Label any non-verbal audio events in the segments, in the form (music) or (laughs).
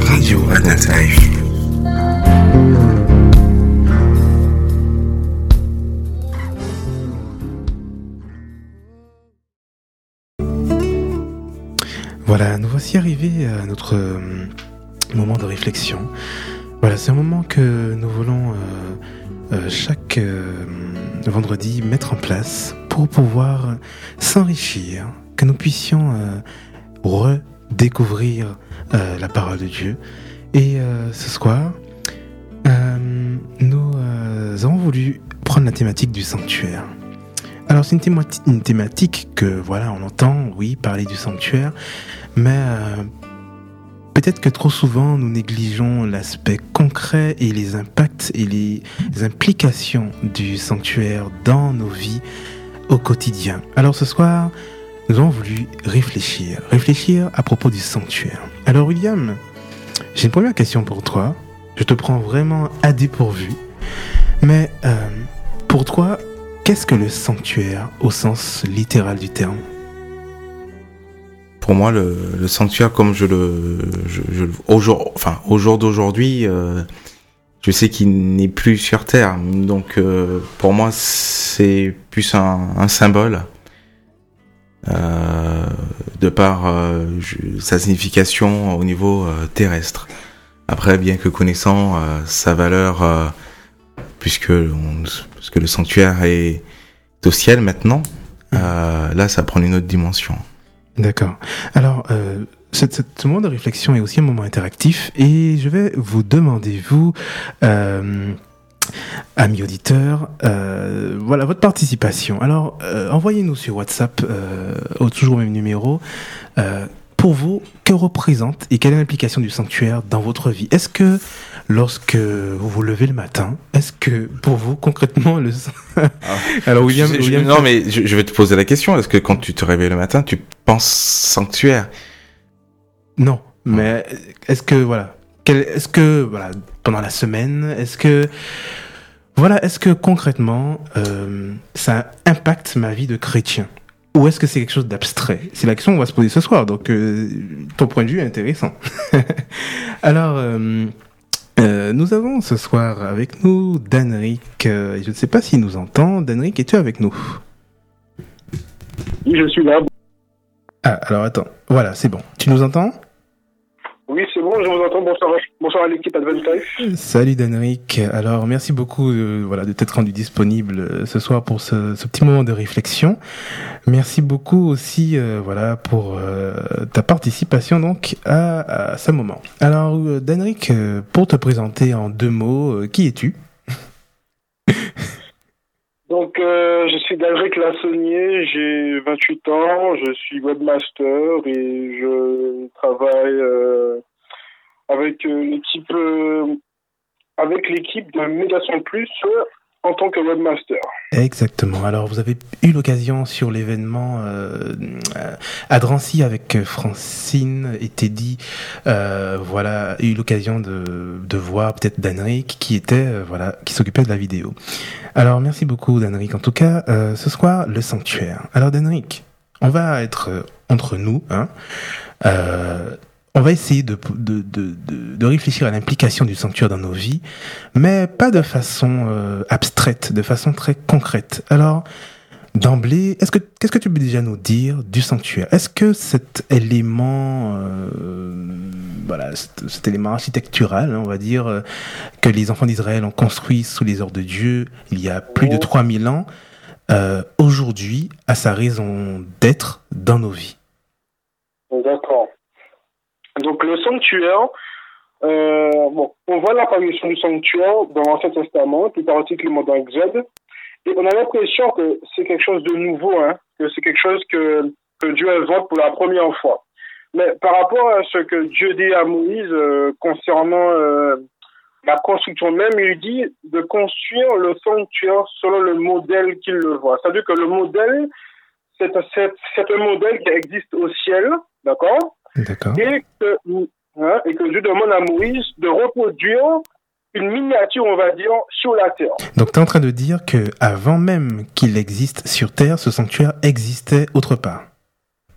Radio Adult. Voilà, nous voici arrivés à notre euh, moment de réflexion. Voilà, c'est un moment que nous voulons euh, euh, chaque vendredi mettre en place pour pouvoir s'enrichir, que nous puissions redécouvrir euh, la parole de Dieu. Et euh, ce soir, euh, nous avons voulu prendre la thématique du sanctuaire. Alors c'est une, thémati- une thématique que voilà on entend, oui, parler du sanctuaire, mais peut-être que trop souvent nous négligeons l'aspect concret et les impacts et les implications du sanctuaire dans nos vies au quotidien. Alors ce soir, nous avons voulu réfléchir, réfléchir à propos du sanctuaire. Alors William, j'ai une première question pour toi. Je te prends vraiment à dépourvu. Mais euh, pour toi, qu'est-ce que le sanctuaire au sens littéral du terme? Pour moi, le, sanctuaire, comme je le, au jour, enfin, au jour d'aujourd'hui, euh, je sais qu'il n'est plus sur Terre. Donc, euh, pour moi, c'est plus un symbole. Euh, de par euh, sa signification au niveau euh, terrestre. Après, bien que connaissant sa valeur, puisque, on, puisque le sanctuaire est au ciel maintenant, euh, là, ça prend une autre dimension. D'accord. Alors, euh, ce moment de réflexion est aussi un moment interactif et je vais vous demander, vous, euh, amis auditeurs, euh, voilà votre participation. Alors, euh, envoyez-nous sur WhatsApp, euh, au toujours même numéro. pour vous, que représente et quelle est l'implication du sanctuaire dans votre vie Est-ce que lorsque vous vous levez le matin, est-ce que pour vous concrètement le alors William, Je- je- William non, mais je, je vais te poser la question. Est-ce que quand tu te réveilles le matin, tu penses sanctuaire? Non, mais est-ce que voilà, est-ce que voilà pendant la semaine, est-ce que voilà, est-ce que concrètement euh, ça impacte ma vie de chrétien? Ou est-ce que c'est quelque chose d'abstrait? C'est la question qu'on va se poser ce soir. Donc euh, ton point de vue est intéressant. (laughs) Alors. euh, euh, nous avons ce soir avec nous Danric. Je ne sais pas s'il nous entend. Danric, es-tu avec nous? Oui, je suis là. Ah, alors attends. Voilà, c'est bon. Tu nous entends? Oui, c'est bon, je vous entends. Bonsoir, bonsoir à l'équipe Advent. Salut Danric. Alors merci beaucoup euh, voilà de t'être rendu disponible euh, ce soir pour ce, petit moment de réflexion. Merci beaucoup aussi euh, voilà pour euh, ta participation donc à, à ce moment. Alors euh, Danric, euh, pour te présenter en deux mots, qui es-tu? Donc, euh, je suis Dalric Lassonnier, j'ai 28 ans, je suis webmaster et je travaille euh, avec euh, l'équipe euh, avec l'équipe de Médiation Plus en tant que webmaster. Exactement. Alors vous avez eu l'occasion sur l'événement euh, euh, à Drancy avec euh, Francine et Teddy, euh, voilà, eu l'occasion de, de voir peut-être Danric qui était euh, voilà qui s'occupait de la vidéo. Alors merci beaucoup Danric. En tout cas, ce soir le sanctuaire. Alors Danric, on va être entre nous, hein. On va essayer de, de, de, de, de réfléchir à l'implication du sanctuaire dans nos vies, mais pas de façon euh, abstraite, de façon très concrète. Alors, d'emblée, est-ce que qu'est-ce que tu peux déjà nous dire du sanctuaire? Est-ce que cet élément, euh, voilà, cet, cet élément architectural, on va dire, euh, que les enfants d'Israël ont construit sous les ordres de Dieu il y a plus de 3000 ans, euh, aujourd'hui a sa raison d'être dans nos vies? D'accord. Donc, le sanctuaire, euh, bon, on voit l'apparition du sanctuaire dans l'Ancien Testament, plus particulièrement dans Exode, et on a l'impression que c'est quelque chose de nouveau, hein, que c'est quelque chose que, Dieu invente pour la première fois. Mais par rapport à ce que Dieu dit à Moïse euh, concernant euh, la construction même, il dit de construire le sanctuaire selon le modèle qu'il le voit. C'est-à-dire que le modèle, c'est un modèle qui existe au ciel, D'accord? Et que, hein, et que Dieu demande à Moïse de reproduire une miniature, on va dire, sur la terre. Donc tu es en train de dire que avant même qu'il existe sur Terre, ce sanctuaire existait autre part.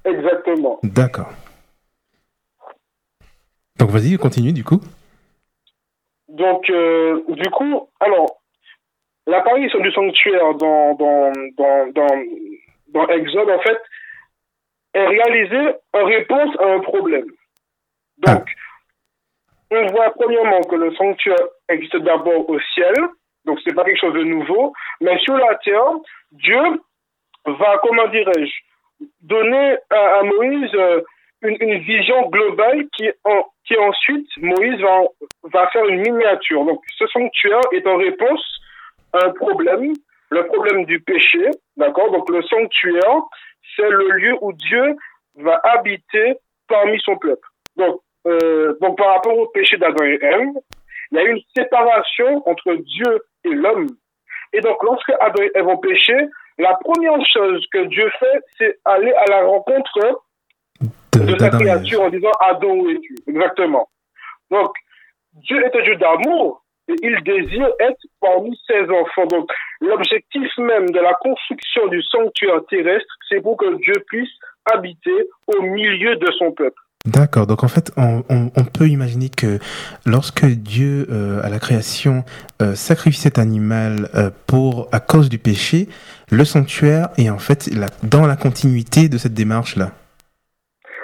Exactement. D'accord. Donc vas-y, continue du coup. Donc, euh, du coup, alors, l'apparition du sanctuaire dans, dans, dans, dans, dans Exode, en fait, est réalisée en réponse à un problème. Donc, on voit premièrement que le sanctuaire existe d'abord au ciel, donc c'est pas quelque chose de nouveau, mais sur la terre, Dieu va, comment dirais-je, donner à, à Moïse euh, une, une, vision globale qui, en, qui ensuite, Moïse va, va faire une miniature. Donc, ce sanctuaire est en réponse à un problème, le problème du péché, d'accord? Donc, le sanctuaire, c'est le lieu où Dieu va habiter parmi son peuple. Donc, euh, donc par rapport au péché d'Adam et Ève, il y a une séparation entre Dieu et l'homme. Et donc, lorsque Adam et Ève ont péché, la première chose que Dieu fait, c'est aller à la rencontre de, sa créature en disant Adam, où es-tu? Exactement. Donc, Dieu est un Dieu d'amour il désire être parmi ses enfants. Donc, l'objectif même de la construction du sanctuaire terrestre, c'est pour que Dieu puisse habiter au milieu de son peuple. D'accord. Donc en fait, on, on, on, peut imaginer que lorsque Dieu euh, à la création euh, sacrifie cet animal euh, pour à cause du péché, le sanctuaire est en fait la, dans la continuité de cette démarche là.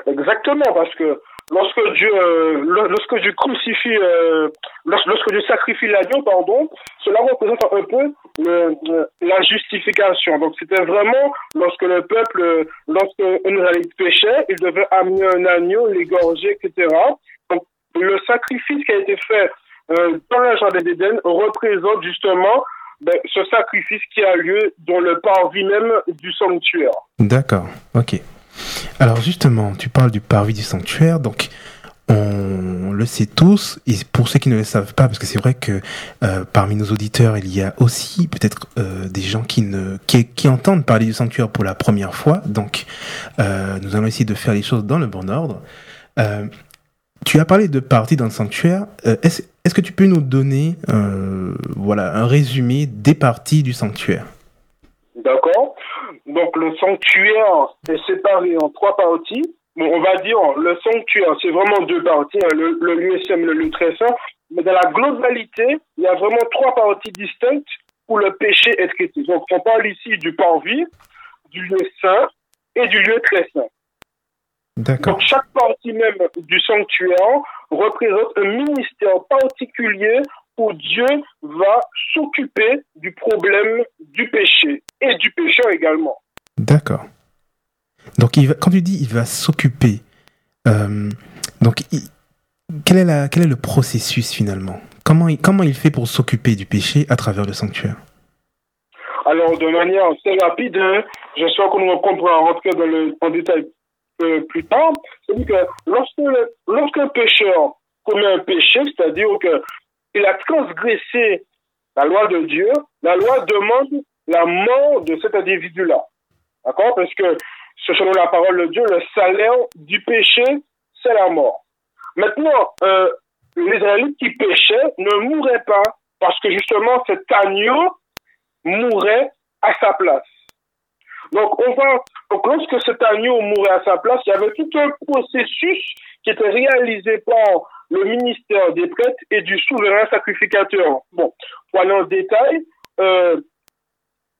Exactement, parce que lorsque Dieu, euh, lorsque Dieu crucifie, euh, lorsque Dieu sacrifie l'agneau, pardon, cela représente un peu le, la justification. Donc c'était vraiment lorsque le peuple, lorsque Israélite péchait, il devait amener un agneau, l'égorger, etc. Donc le sacrifice qui a été fait euh, dans la jardin d'Éden représente justement ben, ce sacrifice qui a lieu dans le parvis même du sanctuaire. D'accord, ok. Alors justement, tu parles du parvis du sanctuaire, donc on le sait tous, et pour ceux qui ne le savent pas, parce que c'est vrai que euh, parmi nos auditeurs, il y a aussi peut-être euh, des gens qui, ne, qui, entendent parler du sanctuaire pour la première fois, donc euh, nous allons essayer de faire les choses dans le bon ordre. Tu as parlé de parties dans le sanctuaire. Est-ce, est-ce que tu peux nous donner voilà, un résumé des parties du sanctuaire? D'accord. Donc le sanctuaire est séparé en trois parties. Bon, on va dire le sanctuaire, c'est vraiment deux parties, hein, le, le lieu saint, le lieu très saint. Mais dans la globalité, il y a vraiment trois parties distinctes où le péché est traité. Donc on parle ici du parvis, du lieu saint et du lieu très saint. Donc chaque partie même du sanctuaire représente un ministère particulier où Dieu va s'occuper du problème du péché et du pécheur également. D'accord. Donc il va, quand tu dis il va s'occuper, euh, donc quel, est le processus finalement? Comment il, comment il fait pour s'occuper du péché à travers le sanctuaire? Alors de manière assez rapide, hein, qu'on comprend rentrer dans le détail euh, plus tard, c'est-à-dire que lorsque, pécheur commet un péché, c'est-à-dire que il a transgressé la loi de Dieu, la loi demande la mort de cet individu-là. D'accord? Parce que, selon la parole de Dieu, le salaire du péché, c'est la mort. Maintenant, euh, les Israélites qui péchaient ne mouraient pas parce que justement cet agneau mourait à sa place. Donc, on donc lorsque cet agneau mourait à sa place, il y avait tout un processus qui était réalisé par le ministère des prêtres et du souverain sacrificateur. Bon, pour aller en détail, euh,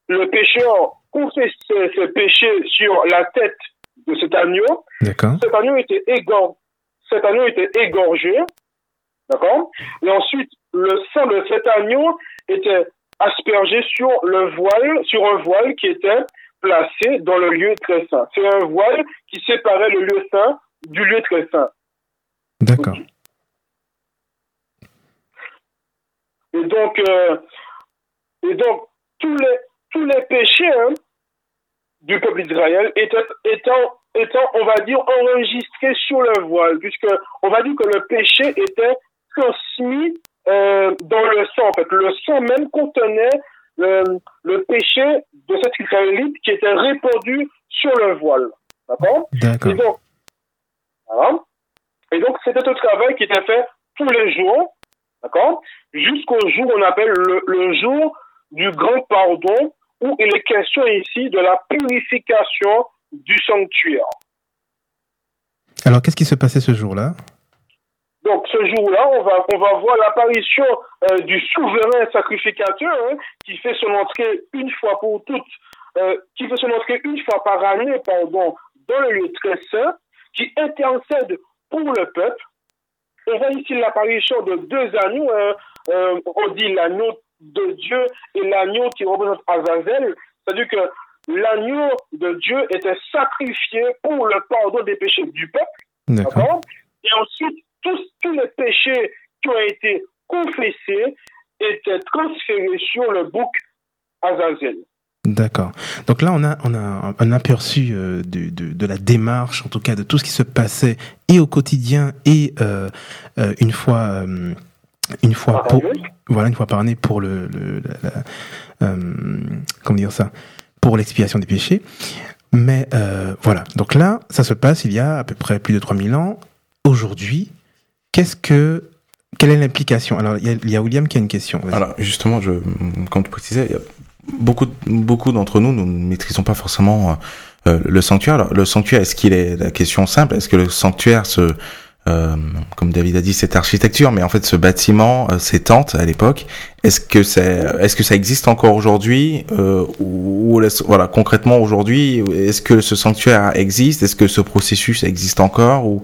le pécheur confesse ses péchés sur la tête de cet agneau. Cet agneau était égorgé. Cet agneau était égorgé. D'accord? Et ensuite, le sang de cet agneau était aspergé sur le voile, sur un voile qui était placé dans le lieu très saint. C'est un voile qui séparait le lieu saint du lieu très saint. D'accord. Et donc, euh, et donc tous les tous les péchés hein, du peuple d'Israël étant, étant, étant, on va dire, enregistrés sur le voile, puisque on va dire que le péché était transmis euh, dans le sang. En fait, le sang même contenait le, le péché de cet Israélite qui était répandu sur le voile. D'accord? Et donc, voilà. Et donc, c'était un travail qui était fait tous les jours, d'accord? Jusqu'au jour on appelle le, le jour du grand pardon, où il est question ici de la purification du sanctuaire. Alors, qu'est-ce qui se passait ce jour-là? Donc ce jour-là, on va, on va voir l'apparition euh, du souverain sacrificateur hein, qui fait son entrée une fois pour toutes, euh, qui fait son entrée une fois par année, pardon, dans le lieu très saint, qui intercède pour le peuple. On voit ici l'apparition de deux agneaux. Hein, euh, on dit l'agneau de Dieu et l'agneau qui représente Azazel. C'est-à-dire que l'agneau de Dieu était sacrifié pour le pardon des péchés du peuple. D'accord. Et ensuite, tous, tous les péchés qui ont été confessés étaient transférés sur le bouc Azazel. D'accord. Donc là, on a, on a un aperçu euh, de, de, de, la démarche, en tout cas de tout ce qui se passait et au quotidien et euh, euh, une fois, euh, une fois Par pour, année. voilà, une fois par année pour le, le la- la- euh, comment dire ça, pour l'expiation des péchés. Mais euh, voilà. Donc là, ça se passe il y a à peu près plus de 3000 ans. Aujourd'hui, qu'est-ce que, quelle est l'implication? Alors, il y, a, il y a William qui a une question. Alors justement, je, comme tu précisais, il y a beaucoup, beaucoup d'entre nous, nous ne maîtrisons pas forcément euh, le sanctuaire. Alors, le sanctuaire, est-ce qu'il est la question simple? Est-ce que le sanctuaire, se, euh, comme David a dit, cette architecture, mais en fait ce bâtiment, euh, ces tentes à l'époque, est-ce que c'est, est-ce que ça existe encore aujourd'hui euh, ou, voilà concrètement aujourd'hui, est-ce que ce sanctuaire existe? Est-ce que ce processus existe encore? Ou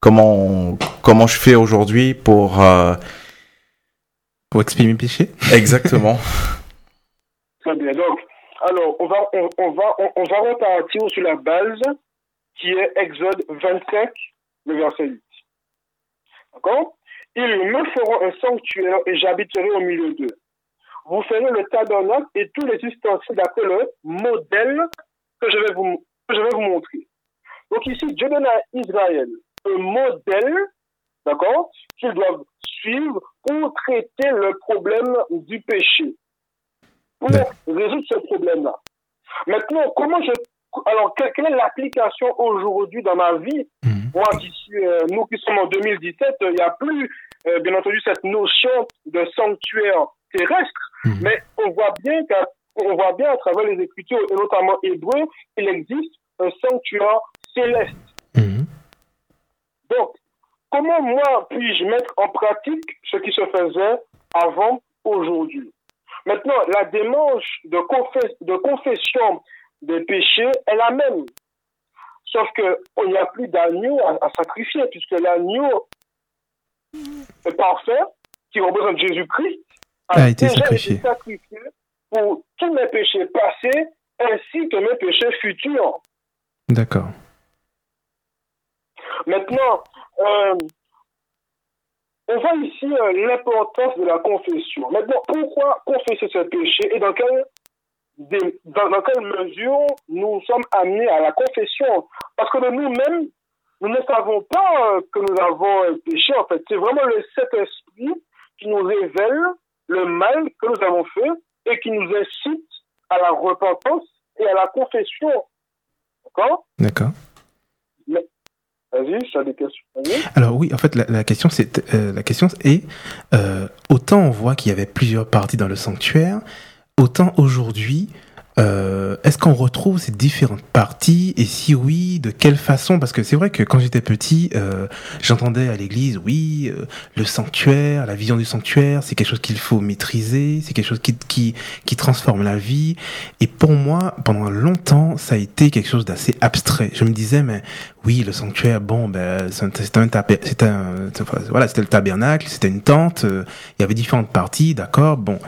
comment comment je fais aujourd'hui pour euh, Pour exprimer le péché (laughs) exactement Très bien. Donc, alors, on va, on, on va, on, on va repartir sur la base qui est Exode 25, le verset 8. Ils me feront un sanctuaire et j'habiterai au milieu d'eux. Vous ferez le tabernacle et tous les ustensiles d'après le modèle que je vais vous, que je vais vous montrer. Donc ici, Dieu donne à Israël un modèle, d'accord, qu'ils doivent suivre pour traiter le problème du péché. Pour résoudre ce problème-là. Maintenant, comment je, alors, que- quelle est l'application aujourd'hui dans ma vie Mhm. Moi qui suis, euh, nous qui sommes en 2017, il n'y a plus, euh, bien entendu, cette notion de sanctuaire terrestre, Mhm. mais on voit bien qu'à, on voit bien à travers les Écritures, et notamment hébreu, il existe un sanctuaire céleste. Mhm. Donc, comment moi puis-je mettre en pratique ce qui se faisait avant aujourd'hui? Maintenant, la démarche de, de confession des péchés est la même. Sauf qu'il n'y a plus d'agneau à, à sacrifier, puisque l'agneau est parfait, qui représente Jésus-Christ, A été déjà sacrifié. été sacrifié pour tous mes péchés passés ainsi que mes péchés futurs. D'accord. Maintenant, euh, on voit ici euh, l'importance de la confession. Maintenant, pourquoi confesser ce péché et dans quelle, dans, dans quelle mesure nous sommes amenés à la confession? Parce que de nous-mêmes, nous ne savons pas euh, que nous avons péché. En fait, c'est vraiment le Saint-Esprit qui nous révèle le mal que nous avons fait et qui nous incite à la repentance et à la confession. D'accord? D'accord. Vas-y, des questions. Vas-y. Alors oui, en fait, la, la question c'est euh, la question est euh, autant on voit qu'il y avait plusieurs parties dans le sanctuaire, autant aujourd'hui, euh, est-ce qu'on retrouve ces différentes parties et si oui, de quelle façon? Parce que c'est vrai que quand j'étais petit, euh, j'entendais à l'église, oui, euh, le sanctuaire, la vision du sanctuaire, c'est quelque chose qu'il faut maîtriser, c'est quelque chose qui, qui qui transforme la vie. Et pour moi, pendant longtemps, ça a été quelque chose d'assez abstrait. Je me disais, mais oui, le sanctuaire, bon, ben, c'est un, enfin, voilà, c'était le tabernacle, c'était une tente, euh, il y avait différentes parties, d'accord, bon.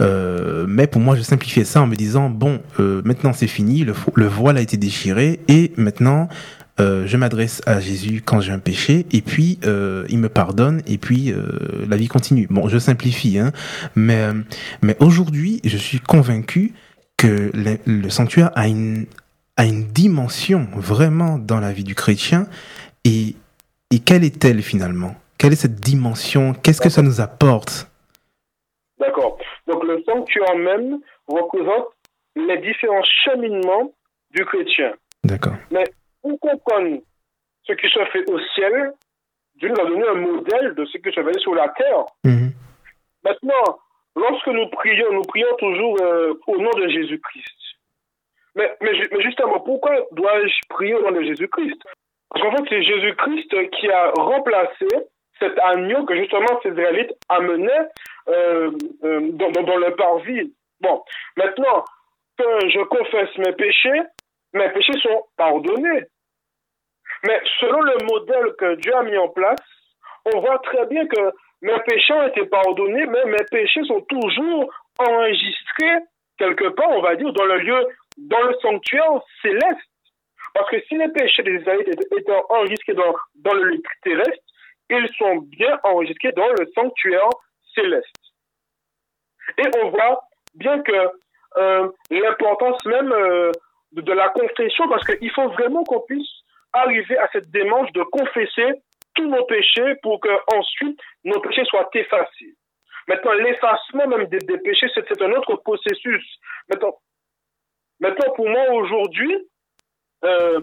Euh, mais pour moi, je simplifiais ça en me disant, bon, euh, maintenant c'est fini, le, voile a été déchiré, et maintenant, euh, je m'adresse à Jésus quand j'ai un péché, et puis il me pardonne, et puis la vie continue. Bon, je simplifie, hein, mais, mais aujourd'hui, je suis convaincu que le, le sanctuaire a une, a une dimension vraiment dans la vie du chrétien, et, et quelle est-elle finalement? Quelle est cette dimension? Qu'est-ce que ça nous apporte? D'accord. Donc le sanctuaire même représente les différents cheminements du chrétien. D'accord. Pour comprendre ce qui se fait au ciel, Dieu nous a donné un modèle de ce qui se fait sur la terre. Mhm. Maintenant, lorsque nous prions, nous prions toujours euh, au nom de Jésus-Christ. Mais, mais, mais justement, pourquoi dois-je prier au nom de Jésus-Christ? Parce qu'en fait, c'est Jésus-Christ qui a remplacé cet agneau que justement ces Israélites amenaient euh, euh, dans, le parvis. Bon, maintenant, que je confesse mes péchés, mes péchés sont pardonnés. Mais selon le modèle que Dieu a mis en place, on voit très bien que mes péchés ont été pardonnés, mais mes péchés sont toujours enregistrés quelque part, on va dire, dans le lieu, dans le sanctuaire céleste. Parce que si les péchés des Israélites étaient enregistrés dans, dans le lieu terrestre, ils sont bien enregistrés dans le sanctuaire céleste. Et on voit bien que euh, l'importance même euh, de, la confession, parce qu'il faut vraiment qu'on puisse arriver à cette démarche de confesser tous nos péchés pour que ensuite nos péchés soient effacés. Maintenant, l'effacement même des, péchés, c'est un autre processus. Maintenant, maintenant pour moi aujourd'hui, euh,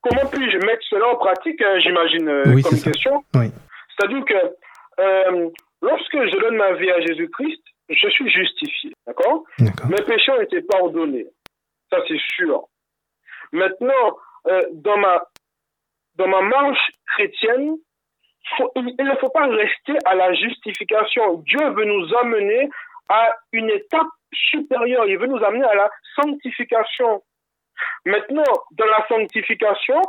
comment puis-je mettre cela en pratique, hein, j'imagine, comme question? Oui. C'est-à-dire que lorsque je donne ma vie à Jésus-Christ, je suis justifié, d'accord? Mes péchés ont été pardonnés, ça c'est sûr. Maintenant, euh, dans ma dans ma marche chrétienne, il, ne faut pas rester à la justification. Dieu veut nous amener à une étape supérieure. Il veut nous amener à la sanctification. Maintenant, dans la sanctification,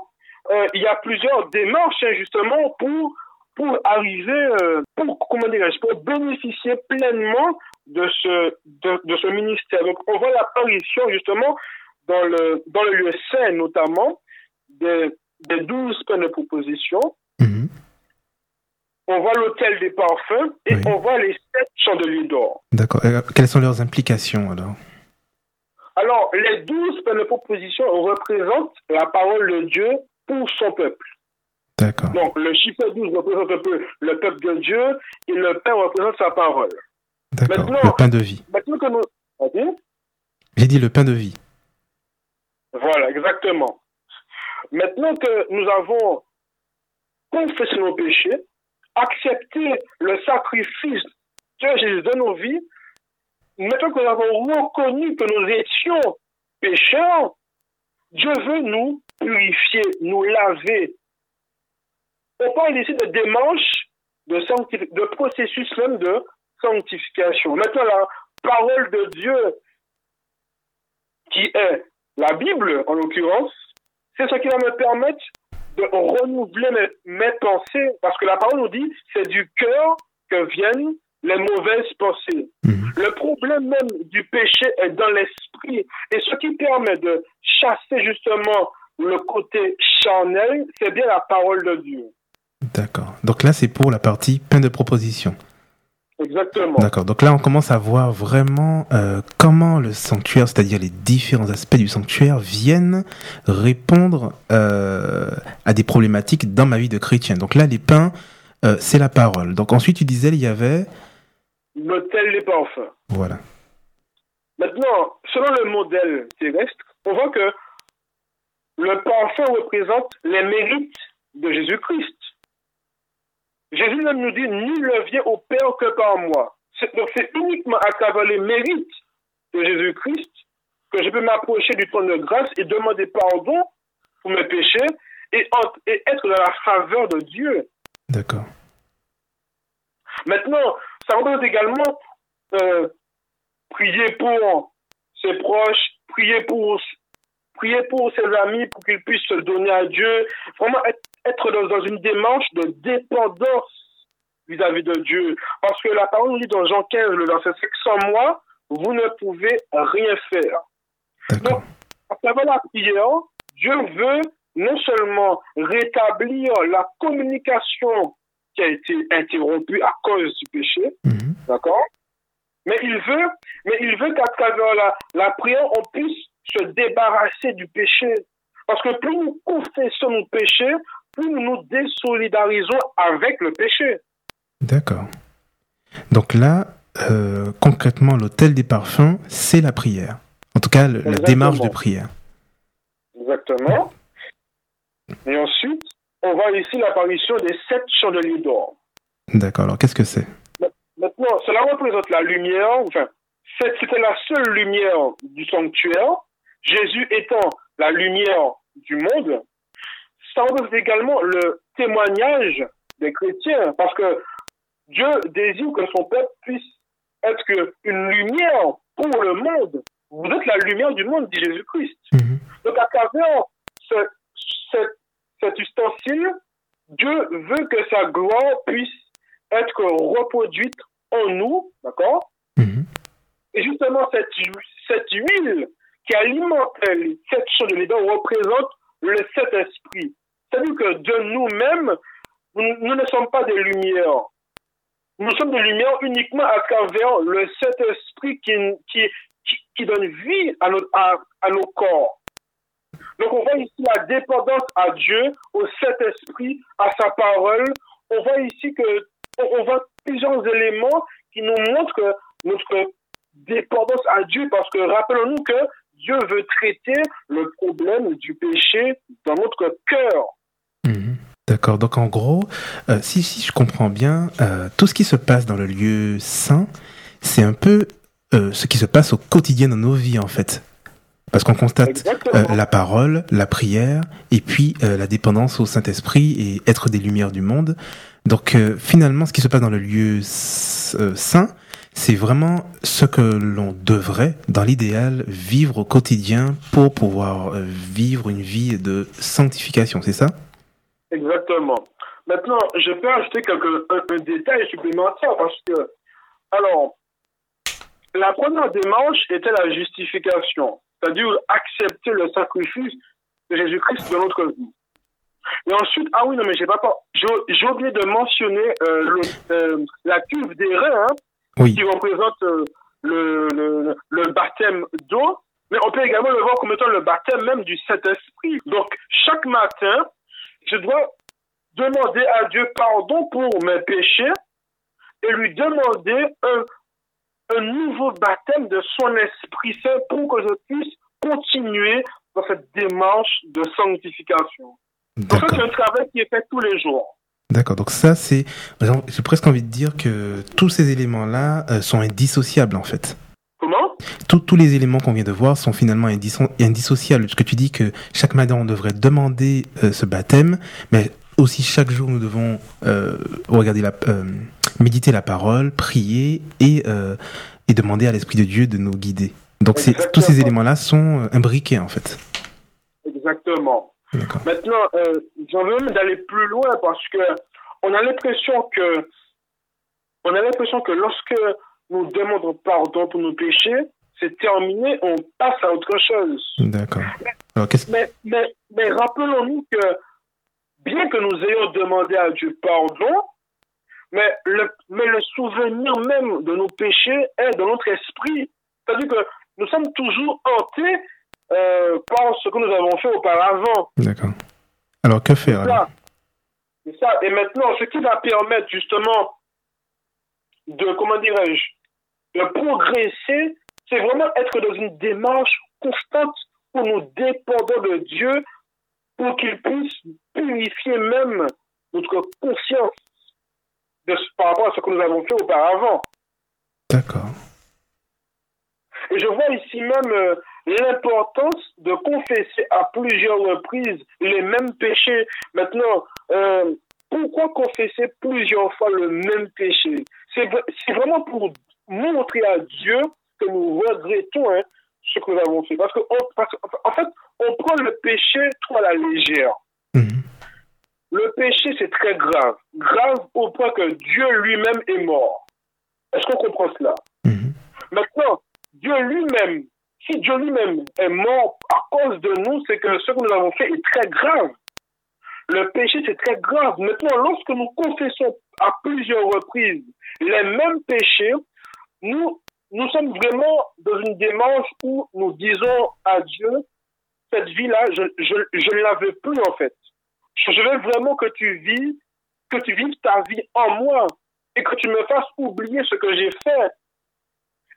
euh, il y a plusieurs démarches justement pour pour arriver, euh, pour comment dirais-je, pour bénéficier pleinement de ce de, de, ce ministère. Donc, on voit l'apparition justement dans le dans le lieu saint notamment des des douze peines de proposition. Mhm. On voit l'hôtel des parfums et on voit les sept chandeliers d'or. D'accord. quelles sont leurs implications alors? Alors, les douze peines de proposition représentent la parole de Dieu pour son peuple. D'accord. Donc, le chiffre 12 représente un peu le peuple de Dieu et le pain représente sa parole. D'accord. Le pain de vie. Maintenant que nous. J'ai dit le pain de vie. Voilà, exactement. Maintenant que nous avons confessé nos péchés, accepté le sacrifice de Jésus de nos vies, maintenant que nous avons reconnu que nous étions pécheurs, Dieu veut nous purifier, nous laver. On parle ici de démarche, de, de processus même de sanctification. Maintenant, la parole de Dieu, qui est la Bible en l'occurrence, c'est ce qui va me permettre de renouveler mes, pensées, parce que la parole nous dit, c'est du cœur que viennent les mauvaises pensées. Mhm. Le problème même du péché est dans l'esprit. Et ce qui permet de chasser justement le côté charnel, c'est bien la parole de Dieu. D'accord. Donc là, c'est pour la partie peine de proposition. Exactement. D'accord. Donc là, on commence à voir vraiment euh, comment le sanctuaire, c'est-à-dire les différents aspects du sanctuaire, viennent répondre euh, à des problématiques dans ma vie de chrétien. Donc là, les pains, euh, c'est la parole. Donc ensuite, tu disais, il y avait... L'hôtel des parfums. Voilà. Maintenant, selon le modèle terrestre, on voit que le parfum représente les mérites de Jésus-Christ. Jésus même nous dit, nul ne vient au Père que par moi. Donc c'est uniquement à travers les mérites de Jésus-Christ que je peux m'approcher du trône de grâce et demander pardon pour mes péchés et, être dans la faveur de Dieu. D'accord. Maintenant, ça représente également euh, prier pour ses proches, prier pour, prier pour ses amis pour qu'ils puissent se donner à Dieu, vraiment être dans, une démarche de dépendance vis-à-vis de Dieu. Parce que la parole nous dit dans Jean 15, le verset 5, sans moi, vous ne pouvez rien faire. Donc, à travers la prière, Dieu veut non seulement rétablir la communication qui a été interrompue à cause du péché, mhm. d'accord Mais il veut, mais il veut qu'à travers la, la prière, on puisse se débarrasser du péché. Parce que plus nous confessons nos péchés, plus nous nous désolidarisons avec le péché. D'accord. Donc là, euh, concrètement, l'hôtel des parfums, c'est la prière. En tout cas, la démarche de prière. Exactement. Et ensuite, on voit ici l'apparition des sept chandeliers d'or. D'accord. Alors, qu'est-ce que c'est? Maintenant, cela représente la lumière. Enfin, c'était la seule lumière du sanctuaire. Jésus étant la lumière du monde, ça représente également le témoignage des chrétiens, parce que Dieu désire que son peuple puisse être une lumière pour le monde. Vous êtes la lumière du monde, dit Jésus-Christ. Mhm. Donc à travers ce, ce- cet ustensile, Dieu veut que sa gloire puisse être reproduite en nous, d'accord? Mhm. Et justement, cette, cette huile qui alimente les sept choses de l'édon représente le Saint-Esprit. C'est-à-dire que de nous-mêmes, nous, ne sommes pas des lumières. Nous sommes des lumières uniquement à travers le Saint-Esprit qui, qui, donne vie à nos, à, nos corps. Donc on voit ici la dépendance à Dieu, au Saint-Esprit, à sa parole. On voit ici que on voit plusieurs éléments qui nous montrent que notre dépendance à Dieu, parce que rappelons-nous que Dieu veut traiter le problème du péché dans notre cœur. Mhm. D'accord. Donc en gros, euh, si, si je comprends bien, euh, tout ce qui se passe dans le lieu saint, c'est un peu euh, ce qui se passe au quotidien dans nos vies en fait. Parce qu'on constate la parole, la prière, et puis la dépendance au Saint-Esprit et être des lumières du monde. Donc finalement, ce qui se passe dans le lieu saint, c'est vraiment ce que l'on devrait, dans l'idéal, vivre au quotidien pour pouvoir euh, vivre une vie de sanctification, c'est ça? Exactement. Maintenant, je peux ajouter quelques, un, un détail supplémentaire parce que, alors, la première démarche était la justification, c'est-à-dire accepter le sacrifice de Jésus-Christ dans notre vie. Et ensuite, ah oui, non, mais j'ai pas j'ai oublié de mentionner euh, euh, la cuve des reins, hein, Oui. qui représente euh, le, le, le baptême d'eau, mais on peut également le voir comme étant le baptême même du Saint-Esprit. Donc, chaque matin, je dois demander à Dieu pardon pour mes péchés et lui demander un, un nouveau baptême de son Esprit Saint pour que je puisse continuer dans cette démarche de sanctification. Donc c'est un travail qui est fait tous les jours. D'accord. Donc ça, c'est, j'ai presque envie de dire que tous ces éléments-là euh, sont indissociables en fait. Comment? Tous- tous les éléments qu'on vient de voir sont finalement indisso- indissociables. Parce que tu dis que chaque matin, on devrait demander euh, ce baptême, mais aussi chaque jour, nous devons euh, regarder la, méditer la parole, prier et, et demander à l'Esprit de Dieu de nous guider. Donc tous ces éléments-là sont imbriqués en fait. Exactement. Maintenant, euh, j'en veux même d'aller plus loin parce que on a l'impression que on a l'impression que lorsque nous demandons pardon pour nos péchés, c'est terminé, on passe à autre chose. D'accord. Mais, mais rappelons-nous que bien que nous ayons demandé à Dieu pardon, mais le, mais le souvenir même de nos péchés est dans notre esprit. C'est-à-dire que nous sommes toujours hantés euh, par ce que nous avons fait auparavant. D'accord. Alors que faire alors Ça. Et maintenant, ce qui va permettre justement de, comment dirais-je, de progresser, c'est vraiment être dans une démarche constante où nous dépendons de Dieu pour qu'il puisse purifier même notre conscience de, par rapport à ce que nous avons fait auparavant. D'accord. Et je vois ici même euh, l'importance de confesser à plusieurs reprises les mêmes péchés. Maintenant, euh, pourquoi confesser plusieurs fois le même péché? C'est vraiment pour montrer à Dieu que nous regrettons hein, ce que nous avons fait. Parce que, on- parce que- en fait, on prend le péché trop à la légère. Mhm. Le péché, c'est très grave. Grave au point que Dieu lui-même est mort. Est-ce qu'on comprend cela? Mhm. Maintenant, Dieu lui-même, si Dieu lui-même est mort à cause de nous, c'est que ce que nous avons fait est très grave. Le péché, c'est très grave. Maintenant, lorsque nous confessons à plusieurs reprises les mêmes péchés, nous, nous sommes vraiment dans une démarche où nous disons à Dieu, cette vie-là, je, ne la veux plus en fait. Je veux vraiment que tu vis, que tu ta vie en moi et que tu me fasses oublier ce que j'ai fait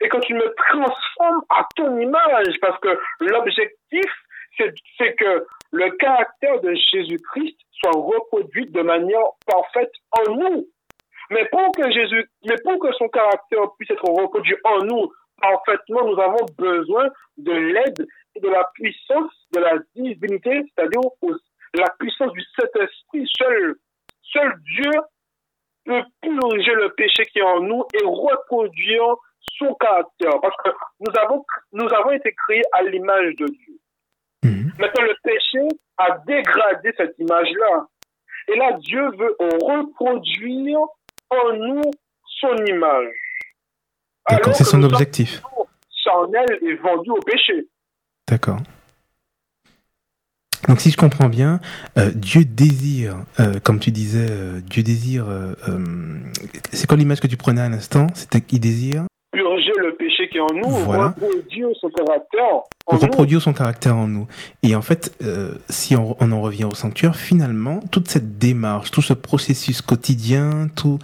et que tu me transformes à ton image parce que l'objectif, c'est que le caractère de Jésus-Christ soit reproduit de manière parfaite en nous. Mais pour que Jésus, mais pour que son caractère puisse être reproduit en nous parfaitement, nous avons besoin de l'aide et de la puissance de la divinité, c'est-à-dire la puissance du Saint-Esprit. Seul, seul Dieu peut purger le péché qui est en nous et reproduire son caractère. Parce que nous avons, nous avons été créés à l'image de Dieu. Mhm. Maintenant, le péché a dégradé cette image-là. Et là, Dieu veut reproduire en nous son image. D'accord, c'est son objectif. charnels et vendus au péché. D'accord. Donc si je comprends bien, euh, Dieu désire, euh, comme tu disais, euh, Dieu désire. c'est quoi l'image que tu prenais à l'instant? C'était qu'il désire le péché qui est en nous, Voilà. reproduire son caractère en nous. reproduire son caractère en nous. Et en fait, euh, si on, on en revient au sanctuaire, finalement, toute cette démarche, tout ce processus quotidien, tout,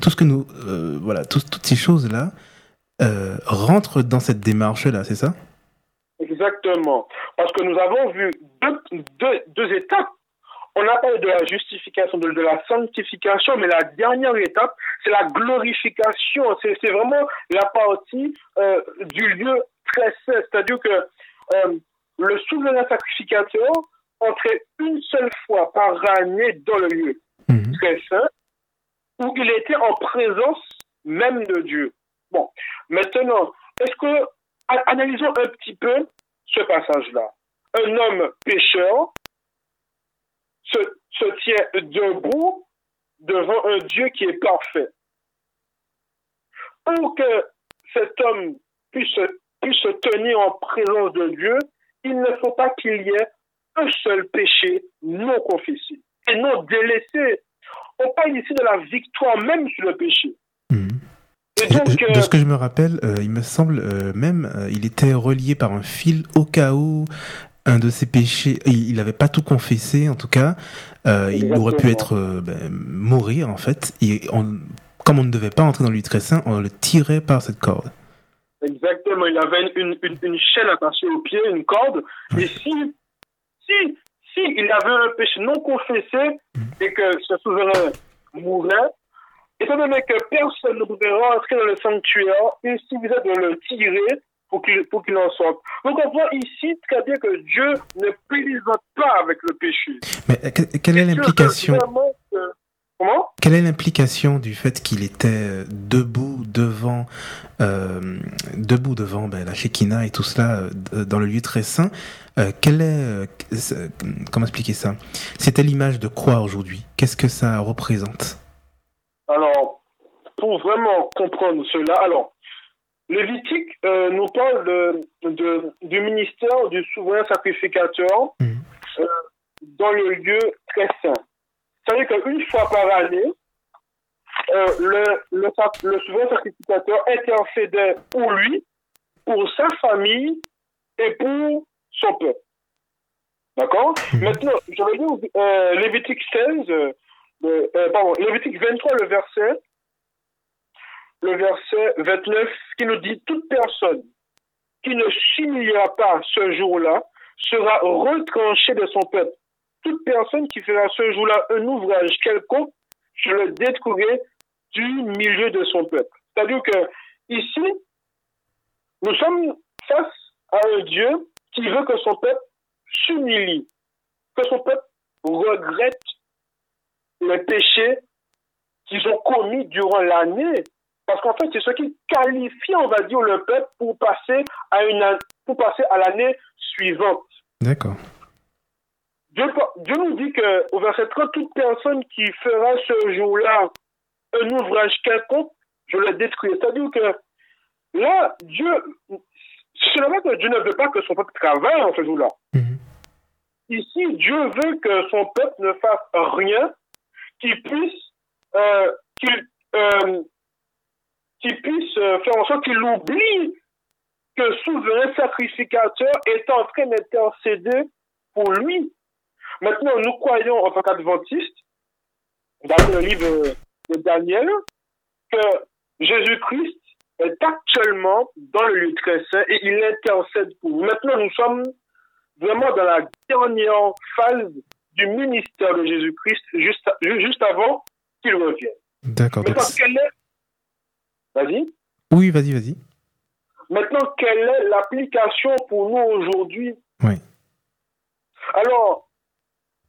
tout ce que nous, euh, voilà, tout- toutes ces choses-là, euh, rentrent dans cette démarche-là, c'est ça? Exactement. Parce que nous avons vu deux, deux, deux étapes. On a parlé de la justification, de, de la sanctification, mais la dernière étape, c'est la glorification. C'est vraiment la partie euh, du lieu très saint. C'est-à-dire que euh, le souverain sacrificateur entrait une seule fois par année dans le lieu Mhm. très saint, où il était en présence même de Dieu. Bon, maintenant, est-ce que, a- analysons un petit peu ce passage-là. Un homme pécheur se, se tient debout devant un Dieu qui est parfait. Pour que cet homme puisse, puisse se tenir en présence de Dieu, il ne faut pas qu'il y ait un seul péché non confessé et non délaissé. On parle ici de la victoire même sur le péché. Mhm. Et Et donc, je- euh, de ce que je me rappelle, euh, il me semble euh, même, il était relié par un fil au cas où un de ses péchés, il n'avait pas tout confessé en tout cas, euh, il aurait pu être euh, ben, mourir en fait. Et on, comme on ne devait pas entrer dans le lieu très saint, on le tirait par cette corde. Exactement, il avait une, une, une chaîne attachée au pied, une corde. Et si, si, si il avait un péché non confessé et que ce souverain mourait, étant donné que personne ne pouvait rentrer dans le sanctuaire, il suffisait de le tirer pour qu'il pour qu'il en sorte. Donc on voit ici très bien que Dieu ne plaisante pas avec le péché. Mais euh, que- quelle est l'implication? Comment? Quelle est l'implication du fait qu'il était euh, debout devant, euh, debout devant ben, la Shekinah et tout cela euh, dans le lieu très saint euh, Quelle est, comment expliquer ça? C'était l'image de quoi aujourd'hui? Qu'est-ce que ça représente? Alors, pour vraiment comprendre cela, alors, Lévitique euh, nous parle de, de- du ministère du souverain sacrificateur Mhm. euh, dans le lieu très saint. C'est-à-dire qu'une fois par année, euh, le, le, le souverain sacrificateur intercédait pour lui, pour sa famille et pour son peuple. D'accord Mhm. Maintenant, je vais euh, Lévitique 16, euh, le- euh, pardon, Lévitique 23, le verset, le verset 29, qui nous dit toute personne qui ne s'humiliera pas ce jour-là sera retranchée de son peuple. Toute personne qui fera ce jour-là un ouvrage quelconque, je le détruirai du milieu de son peuple. C'est-à-dire que ici, nous sommes face à un Dieu qui veut que son peuple s'humilie, que son peuple regrette les péchés qu'ils ont commis durant l'année. Parce qu'en fait, c'est ce qui qualifie, on va dire, le peuple pour passer à, une, pour passer à l'année suivante. D'accord. Dieu, Dieu nous dit que, au verset 30, toute personne qui fera ce jour-là un ouvrage quelconque, je le détruirai. C'est-à-dire que là, Dieu, c'est vrai que Dieu ne veut pas que son peuple travaille en ce jour-là. Mhm. Ici, Dieu veut que son peuple ne fasse rien qui puisse, euh, qu'il, euh, qui puisse euh, faire en sorte qu'il oublie que le souverain sacrificateur est en train d'intercéder pour lui. Maintenant, nous croyons en tant qu'adventistes, dans le livre de Daniel, que Jésus-Christ est actuellement dans le lieu très saint et il intercède pour nous. Maintenant, nous sommes vraiment dans la dernière phase du ministère de Jésus-Christ, juste, juste avant qu'il revienne. D'accord. donc Maintenant, c'est- quelle est... Vas-y. Oui, vas-y, vas-y. Maintenant, quelle est l'application pour nous aujourd'hui? Oui. Alors,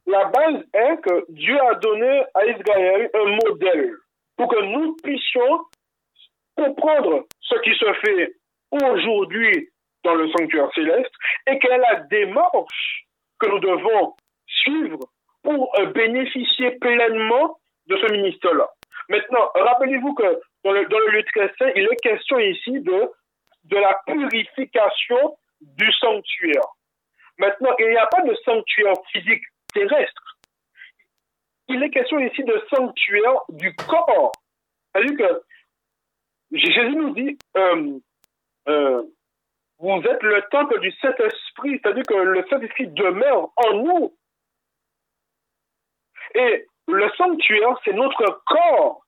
la base est que Dieu a donné à Israël un modèle pour que nous puissions comprendre ce qui se fait aujourd'hui dans le sanctuaire céleste et quelle est la démarche que nous devons suivre pour bénéficier pleinement de ce ministère-là. Maintenant, rappelez-vous que dans le, dans lieu très saint, il est question ici de, de la purification du sanctuaire. Maintenant, il n'y a pas de sanctuaire physique terrestre. Il est question ici de sanctuaire du corps. C'est-à-dire que Jésus nous dit, euh, euh, vous êtes le temple du Saint-Esprit, c'est-à-dire que le Saint-Esprit demeure en nous. Et le sanctuaire, c'est notre corps.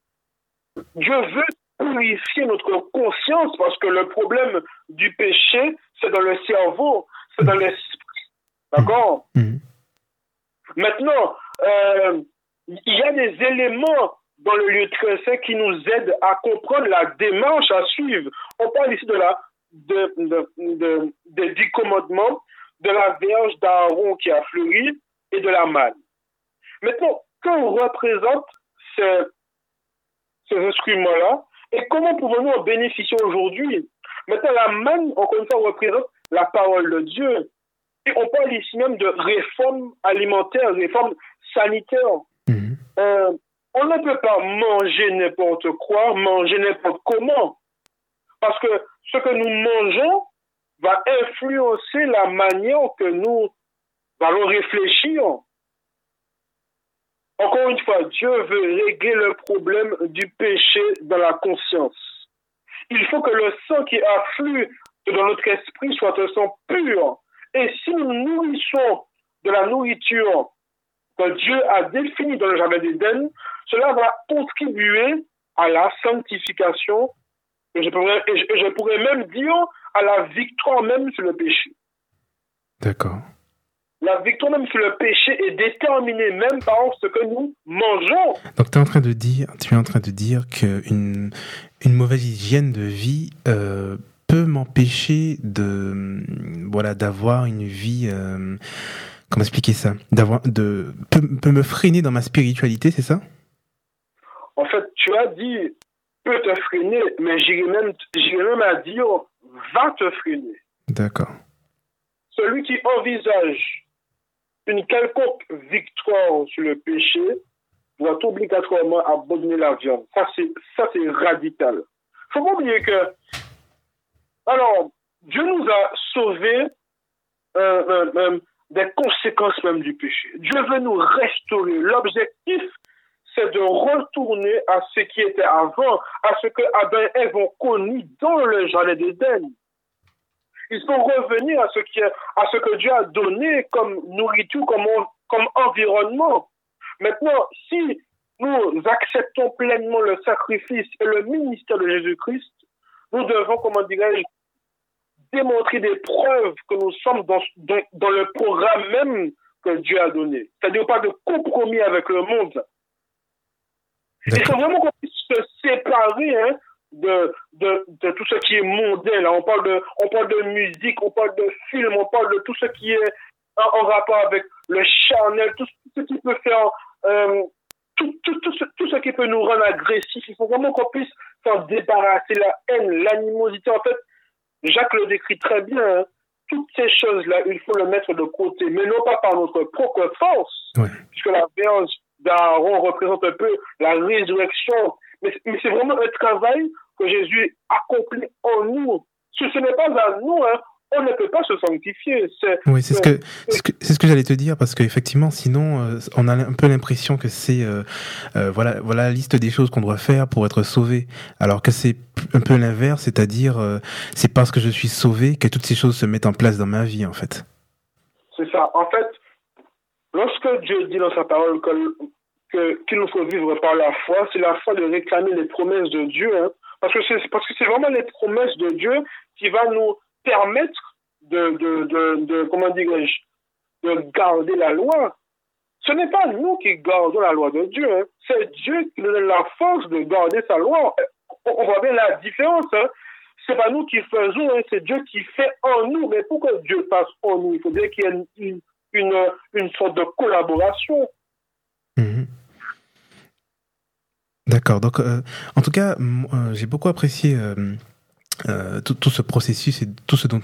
Dieu veut purifier notre conscience parce que le problème du péché, c'est dans le cerveau, c'est dans l'esprit. D'accord? Mhm. Maintenant, euh, il y a des éléments dans le lieu très saint qui nous aident à comprendre la démarche à suivre. On parle ici de la de, de, de- des dix commandements, de la verge d'Aaron qui a fleuri et de la manne. Maintenant, que représentent ces, ces instruments-là et comment pouvons-nous en bénéficier aujourd'hui Maintenant, la manne, encore une fois, représente la parole de Dieu. Et on parle ici même de réforme alimentaire, réforme sanitaire. Mhm. Euh, on ne peut pas manger n'importe quoi, manger n'importe comment. Parce que ce que nous mangeons va influencer la manière que nous allons réfléchir. Encore une fois, Dieu veut régler le problème du péché dans la conscience. Il faut que le sang qui afflue dans notre esprit soit un sang pur. Et si nous nourrissons de la nourriture que Dieu a définie dans le jardin d'Éden, cela va contribuer à la sanctification et je, pourrais, et je, et je pourrais même dire à la victoire même sur le péché. D'accord. La victoire même sur le péché est déterminée même par ce que nous mangeons. Donc tu es en train de dire, tu es en train de dire que une, une mauvaise hygiène de vie euh, peut m'empêcher de voilà d'avoir une vie euh, comment expliquer ça? D'avoir de peut, peut me freiner dans ma spiritualité c'est ça? En fait, tu as dit peut te freiner, mais j'irais même, j'irais même à dire va te freiner. d'accord Celui qui envisage une quelconque victoire sur le péché doit obligatoirement abandonner la viande. Ça, c'est, ça, c'est radical. Faut pas oublier que, alors, Dieu nous a sauvés euh, euh, euh, des conséquences même du péché. Dieu veut nous restaurer. L'objectif, c'est de retourner à ce qui était avant, à ce que Adam et Ève ont connu dans le jardin d'Éden. Il faut revenir à ce, qui à ce que Dieu a donné comme nourriture, comme, comme environnement. Maintenant, si nous acceptons pleinement le sacrifice et le ministère de Jésus-Christ, nous devons, comment dirais-je, démontrer des preuves que nous sommes dans, dans, dans, le programme même que Dieu a donné. C'est-à-dire pas de compromis avec le monde. Il faut vraiment qu'on puisse se séparer hein, de, de, de, tout ce qui est mondain. Là. On, parle de, on parle de musique, on parle de film, on parle de tout ce qui est en, en rapport avec le charnel, tout, tout, ce qui peut faire... Euh, tout, tout, tout, ce, tout ce qui peut nous rendre agressifs. Il faut vraiment qu'on puisse s'en débarrasser. La haine, l'animosité, en fait, Jacques le décrit très bien. Hein. Toutes ces choses-là, il faut le mettre de côté, mais non pas par notre propre force, puisque la verge d'Aaron représente un peu la résurrection. Mais, mais c'est vraiment un travail que Jésus accomplit en nous. Ce, ce n'est pas à nous, hein. on ne peut pas se sanctifier. Oui, c'est ce que c'est ce que, ce que j'allais te dire parce qu'effectivement, sinon, euh, on a un peu l'impression que c'est euh, euh, voilà voilà la liste des choses qu'on doit faire pour être sauvé, alors que c'est un peu l'inverse, c'est-à-dire euh, c'est parce que je suis sauvé que toutes ces choses se mettent en place dans ma vie, en fait. C'est ça. En fait, lorsque Dieu dit dans sa parole que qu'il qu nous faut vivre par la foi, c'est la foi de réclamer les promesses de Dieu, hein, parce que c'est parce que c'est vraiment les promesses de Dieu qui va nous permettre de, de, de, comment dirais-je, de garder la loi. Ce n'est pas nous qui gardons la loi de Dieu, hein. c'est Dieu qui nous donne la force de garder sa loi. On, voit bien la différence. Hein. C'est pas nous qui faisons, hein, c'est Dieu qui fait en nous. Mais pour que Dieu fasse en nous, il faut bien qu'il y ait une, une, une sorte de collaboration. Mmh. D'accord. Donc, en tout cas, j'ai beaucoup apprécié euh, tout, tout, ce processus et tout ce dont,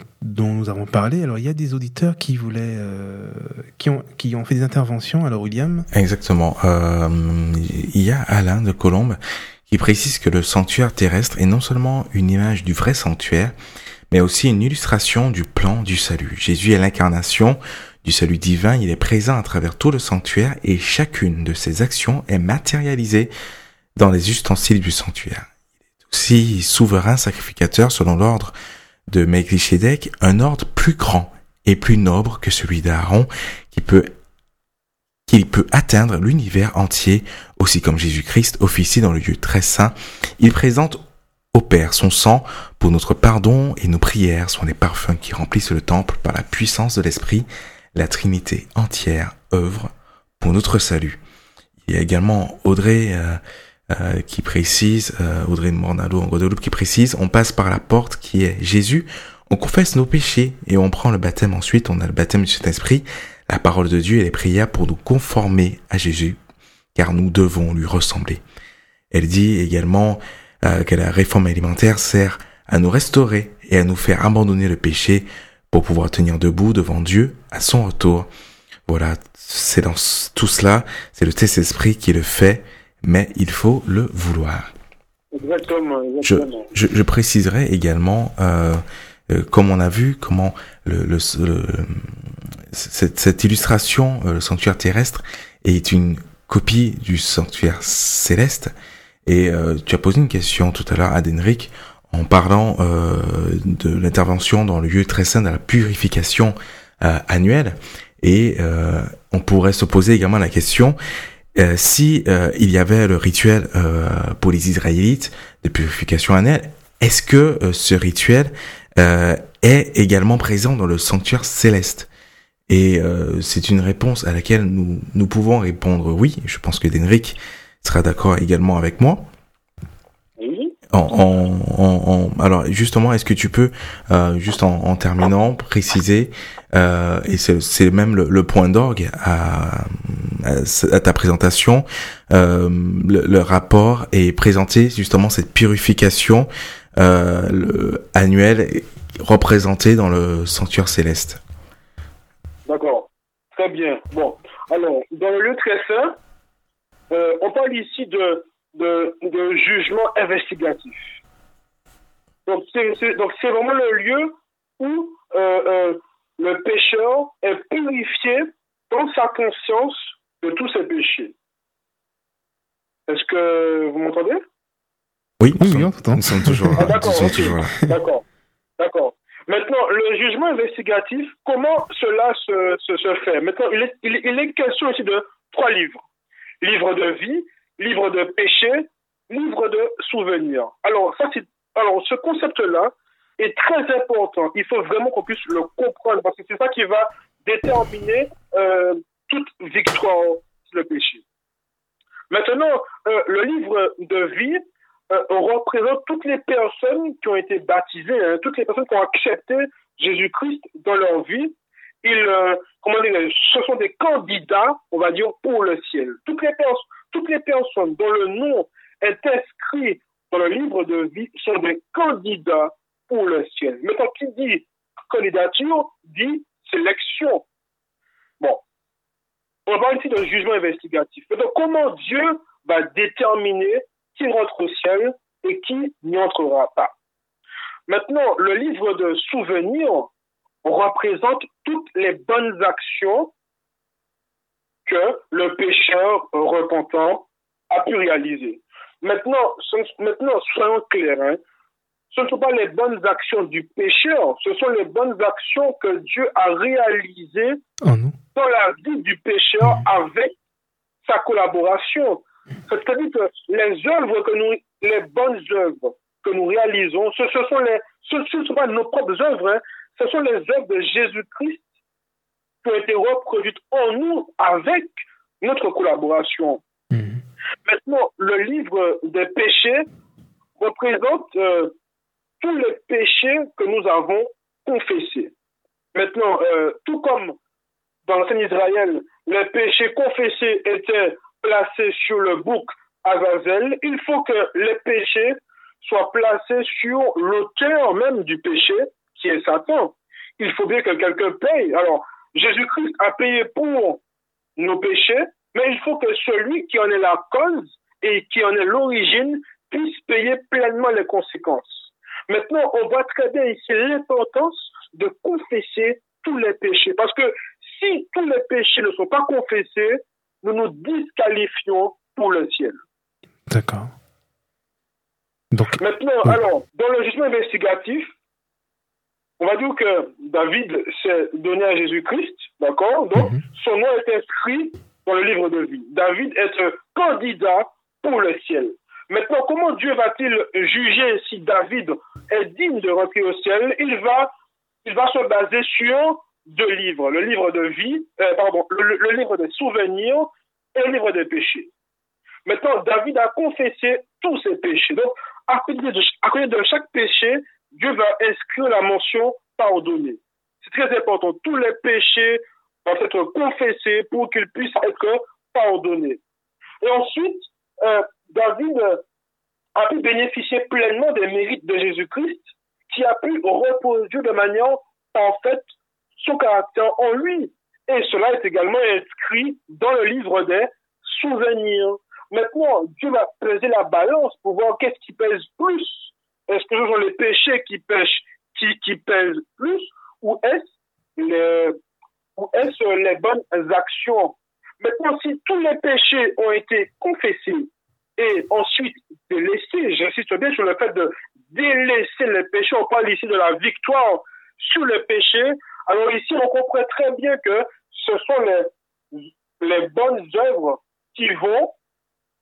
nous avons parlé. Alors, il y a des auditeurs qui voulaient, euh, qui ont, qui ont fait des interventions. Alors, William? Exactement. Euh, il y a Alain de Colombe qui précise que le sanctuaire terrestre est non seulement une image du vrai sanctuaire, mais aussi une illustration du plan du salut. Jésus est l'incarnation du salut divin. Il est présent à travers tout le sanctuaire et chacune de ses actions est matérialisée dans les ustensiles du sanctuaire aussi souverain sacrificateur selon l'ordre de Melchizedek, un ordre plus grand et plus noble que celui d'Aaron qui peut qu'il peut atteindre l'univers entier, aussi comme Jésus-Christ officie dans le lieu très saint. Il présente au Père son sang pour notre pardon et nos prières sont les parfums qui remplissent le temple par la puissance de l'Esprit. La Trinité entière œuvre pour notre salut. Il y a également Audrey euh, euh, qui précise, euh, Audrey Mornalo en Guadeloupe qui précise, on passe par la porte qui est Jésus, on confesse nos péchés et on prend le baptême ensuite, on a le baptême du Saint-Esprit, la parole de Dieu et les prières pour nous conformer à Jésus, car nous devons lui ressembler. Elle dit également euh, que la réforme alimentaire sert à nous restaurer et à nous faire abandonner le péché pour pouvoir tenir debout devant Dieu à son retour. Voilà, c'est dans tout cela, c'est le Saint-Esprit qui le fait mais il faut le vouloir. Exactement. Je, je, je, préciserai également, euh, euh, comme on a vu, comment le, le, cette, cette, illustration, euh, le sanctuaire terrestre, est une copie du sanctuaire céleste. Et euh, tu as posé une question tout à l'heure à Denric en parlant euh, de l'intervention dans le lieu très saint de la purification annuelle. Et on pourrait se poser également la question euh, si euh, il y avait le rituel euh, pour les Israélites de purification annuelle, est-ce que ce rituel est également présent dans le sanctuaire céleste? Et c'est une réponse à laquelle nous, nous pouvons répondre oui. Je pense que Denric sera d'accord également avec moi. En, en, en, alors justement, est-ce que tu peux, euh, juste en, terminant, préciser, euh, et c'est même le, point d'orgue à, ta présentation, euh, le, rapport et présenter justement cette purification euh, annuelle représentée dans le sanctuaire céleste. D'accord, très bien. Bon, alors dans le lieu très saint, on parle ici de jugement investigatif. Donc c'est vraiment le lieu où le pécheur est purifié dans sa conscience de tous ses péchés. Est-ce que vous m'entendez? Oui, oui, on Nous sommes toujours là. Ah, d'accord, d'accord. Maintenant, le jugement investigatif, comment cela se, se, se fait? Maintenant, il est, il, il est question ici de trois livres. Livre de vie, livre de péché, livre de souvenirs. Alors, ça, c'est, alors, ce concept-là est très important. Il faut vraiment qu'on puisse le comprendre parce que c'est ça qui va déterminer euh, toute victoire sur le péché. Maintenant, euh, le livre de vie euh, représente toutes les personnes qui ont été baptisées, hein, toutes les personnes qui ont accepté Jésus-Christ dans leur vie. Ils, comment dire, ce sont des candidats, on va dire, pour le ciel. Toutes les personnes toutes les personnes dont le nom est inscrit dans le livre de vie sont des candidats pour le ciel. Mais quand il dit candidature, dit sélection. Bon. On parle ici d'un jugement investigatif. Donc, comment Dieu va déterminer qui rentre au ciel et qui n'y entrera pas? Maintenant, le livre de souvenirs représente toutes les bonnes actions que le pécheur repentant a pu réaliser. Maintenant, maintenant soyons clairs, hein. Ce ne sont pas les bonnes actions du pécheur, ce sont les bonnes actions que Dieu a réalisées dans la vie du pécheur mmh. avec sa collaboration. C'est-à-dire que les œuvres que nous, les bonnes œuvres que nous réalisons, ce, sont les, ce, ne sont pas nos propres œuvres, hein. ce sont les œuvres de Jésus-Christ qui ont été reproduites en nous avec notre collaboration. Mhm. Maintenant, le livre des péchés représente euh, tous les péchés que nous avons confessés. Maintenant, euh, tout comme dans l'ancien Israël, les péchés confessés étaient placés sur le bouc Azazel, il faut que les péchés soient placés sur l'auteur même du péché, qui est Satan. Il faut bien que quelqu'un paye. Alors, Jésus-Christ a payé pour nos péchés, mais il faut que celui qui en est la cause et qui en est l'origine puisse payer pleinement les conséquences. Maintenant, on voit très bien ici l'importance de confesser tous les péchés. Parce que si tous les péchés ne sont pas confessés, nous nous disqualifions pour le ciel. D'accord. Donc, Maintenant, alors, dans le jugement investigatif, on va dire que David s'est donné à Jésus-Christ, d'accord Donc, mhm. son nom est inscrit dans le livre de vie. David est un candidat pour le ciel. Maintenant, comment Dieu va-t-il juger si David est digne de rentrer au ciel? Il va, il va se baser sur deux livres, le livre de vie, euh, pardon, le, livre des souvenirs et le livre des péchés. Maintenant, David a confessé tous ses péchés. Donc, à côté de, chaque péché, Dieu va inscrire la mention pardonner. C'est très important. Tous les péchés doivent être confessés pour qu'ils puissent être pardonnés. Et ensuite, euh, David a pu bénéficier pleinement des mérites de Jésus-Christ, qui a pu reposer de manière parfaite son caractère en lui. Et cela est également inscrit dans le livre des souvenirs. Maintenant, Dieu va peser la balance pour voir qu'est-ce qui pèse plus. Est-ce que ce sont les péchés qui, pêchent, qui, qui pèsent plus ou est-ce les, ou est-ce les bonnes actions? Maintenant, si tous les péchés ont été confessés et ensuite délaissés, j'insiste bien sur le fait de délaisser les péchés, on parle ici de la victoire sur les péchés, alors ici on comprend très bien que ce sont les, les bonnes œuvres qui vont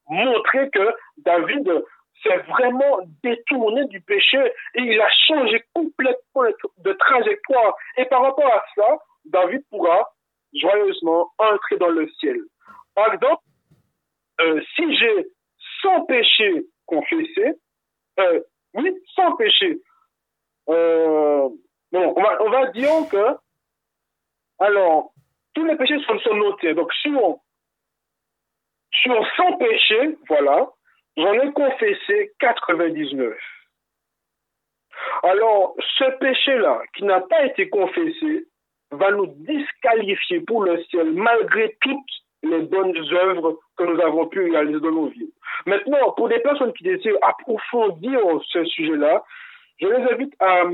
montrer que David s'est vraiment détourné du péché et il a changé complètement de trajectoire. Et par rapport à cela, David pourra joyeusement entrer dans le ciel. Par exemple, euh, si j'ai 100 péchés confessés, euh, oui, sans péché. Euh, bon, on va, dire que, alors, tous les péchés sont, sont notés. Donc, sur, sur 100 péchés, voilà, j'en ai confessé 99. Alors, ce péché-là, qui n'a pas été confessé, va nous disqualifier pour le ciel, malgré toutes les bonnes œuvres que nous avons pu réaliser dans nos vies. Maintenant, pour des personnes qui désirent approfondir ce sujet-là, je les invite à,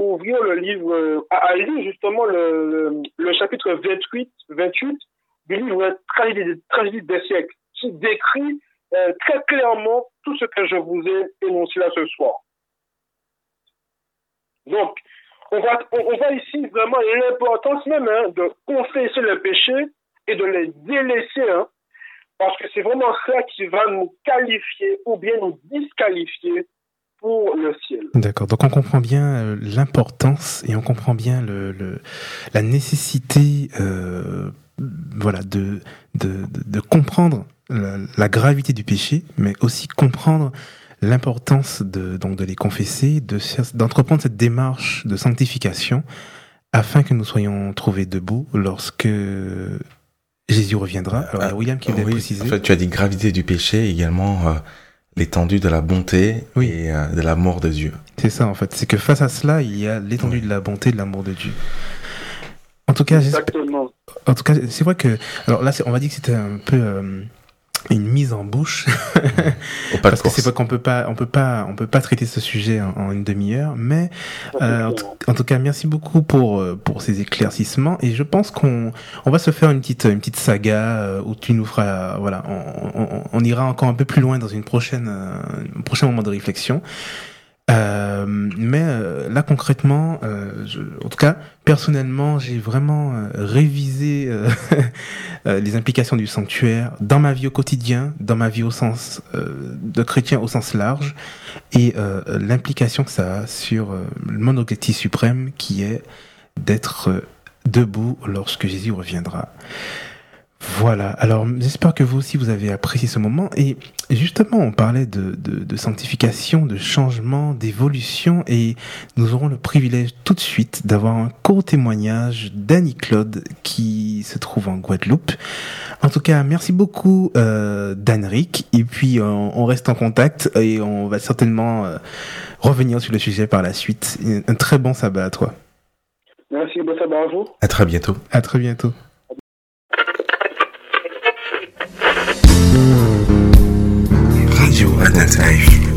ouvrir le livre, à, lire justement le, chapitre 28, 28 du livre Tragédie, des siècles, qui décrit euh, très clairement tout ce que je vous ai énoncé là ce soir. Donc, on voit, on, voit ici vraiment l'importance même hein, de confesser le péché et de les délaisser, hein, parce que c'est vraiment ça qui va nous qualifier ou bien nous disqualifier pour le ciel. D'accord. Donc on comprend bien euh, l'importance et on comprend bien la nécessité, euh, voilà, de, de, de comprendre la, gravité du péché, mais aussi comprendre l'importance de, donc de les confesser, de, d'entreprendre cette démarche de sanctification afin que nous soyons trouvés debout lorsque Jésus reviendra. Alors, il y a William qui vient oui, préciser. En fait, tu as dit gravité du péché, également euh, l'étendue de la bonté et euh, de l'amour de Dieu. C'est ça, en fait. C'est que face à cela, il y a l'étendue de la bonté et de l'amour de Dieu. En tout cas, Exactement. en tout cas, c'est vrai que, alors là, on va dire que c'était un peu, euh, une mise en bouche. (laughs) Parce que c'est pas qu'on peut pas on peut pas on peut pas traiter ce sujet en, une demi-heure mais euh, en, tout cas merci beaucoup pour euh, pour ces éclaircissements. Et je pense qu'on on va se faire une petite une petite saga euh, où tu nous feras voilà on, on, on, ira encore un peu plus loin dans une prochaine un prochain moment de réflexion euh, mais euh, là concrètement, euh, je, en tout cas personnellement, j'ai vraiment euh, révisé euh, (laughs) les implications du sanctuaire dans ma vie au quotidien, dans ma vie au sens de chrétien au sens large, et l'implication que ça a sur mon objectif suprême qui est d'être debout lorsque Jésus reviendra. Voilà, alors j'espère que vous aussi vous avez apprécié ce moment et justement on parlait de, de, de sanctification, de changement, d'évolution et nous aurons le privilège tout de suite d'avoir un court témoignage d'Annie Claude qui se trouve en Guadeloupe. En tout cas, merci beaucoup euh, d'Anric et puis on, on, reste en contact et on va certainement euh, revenir sur le sujet par la suite. Un très bon sabbat à toi. Merci, bon sabbat à vous. À très bientôt. À très bientôt. Radio Adult Life.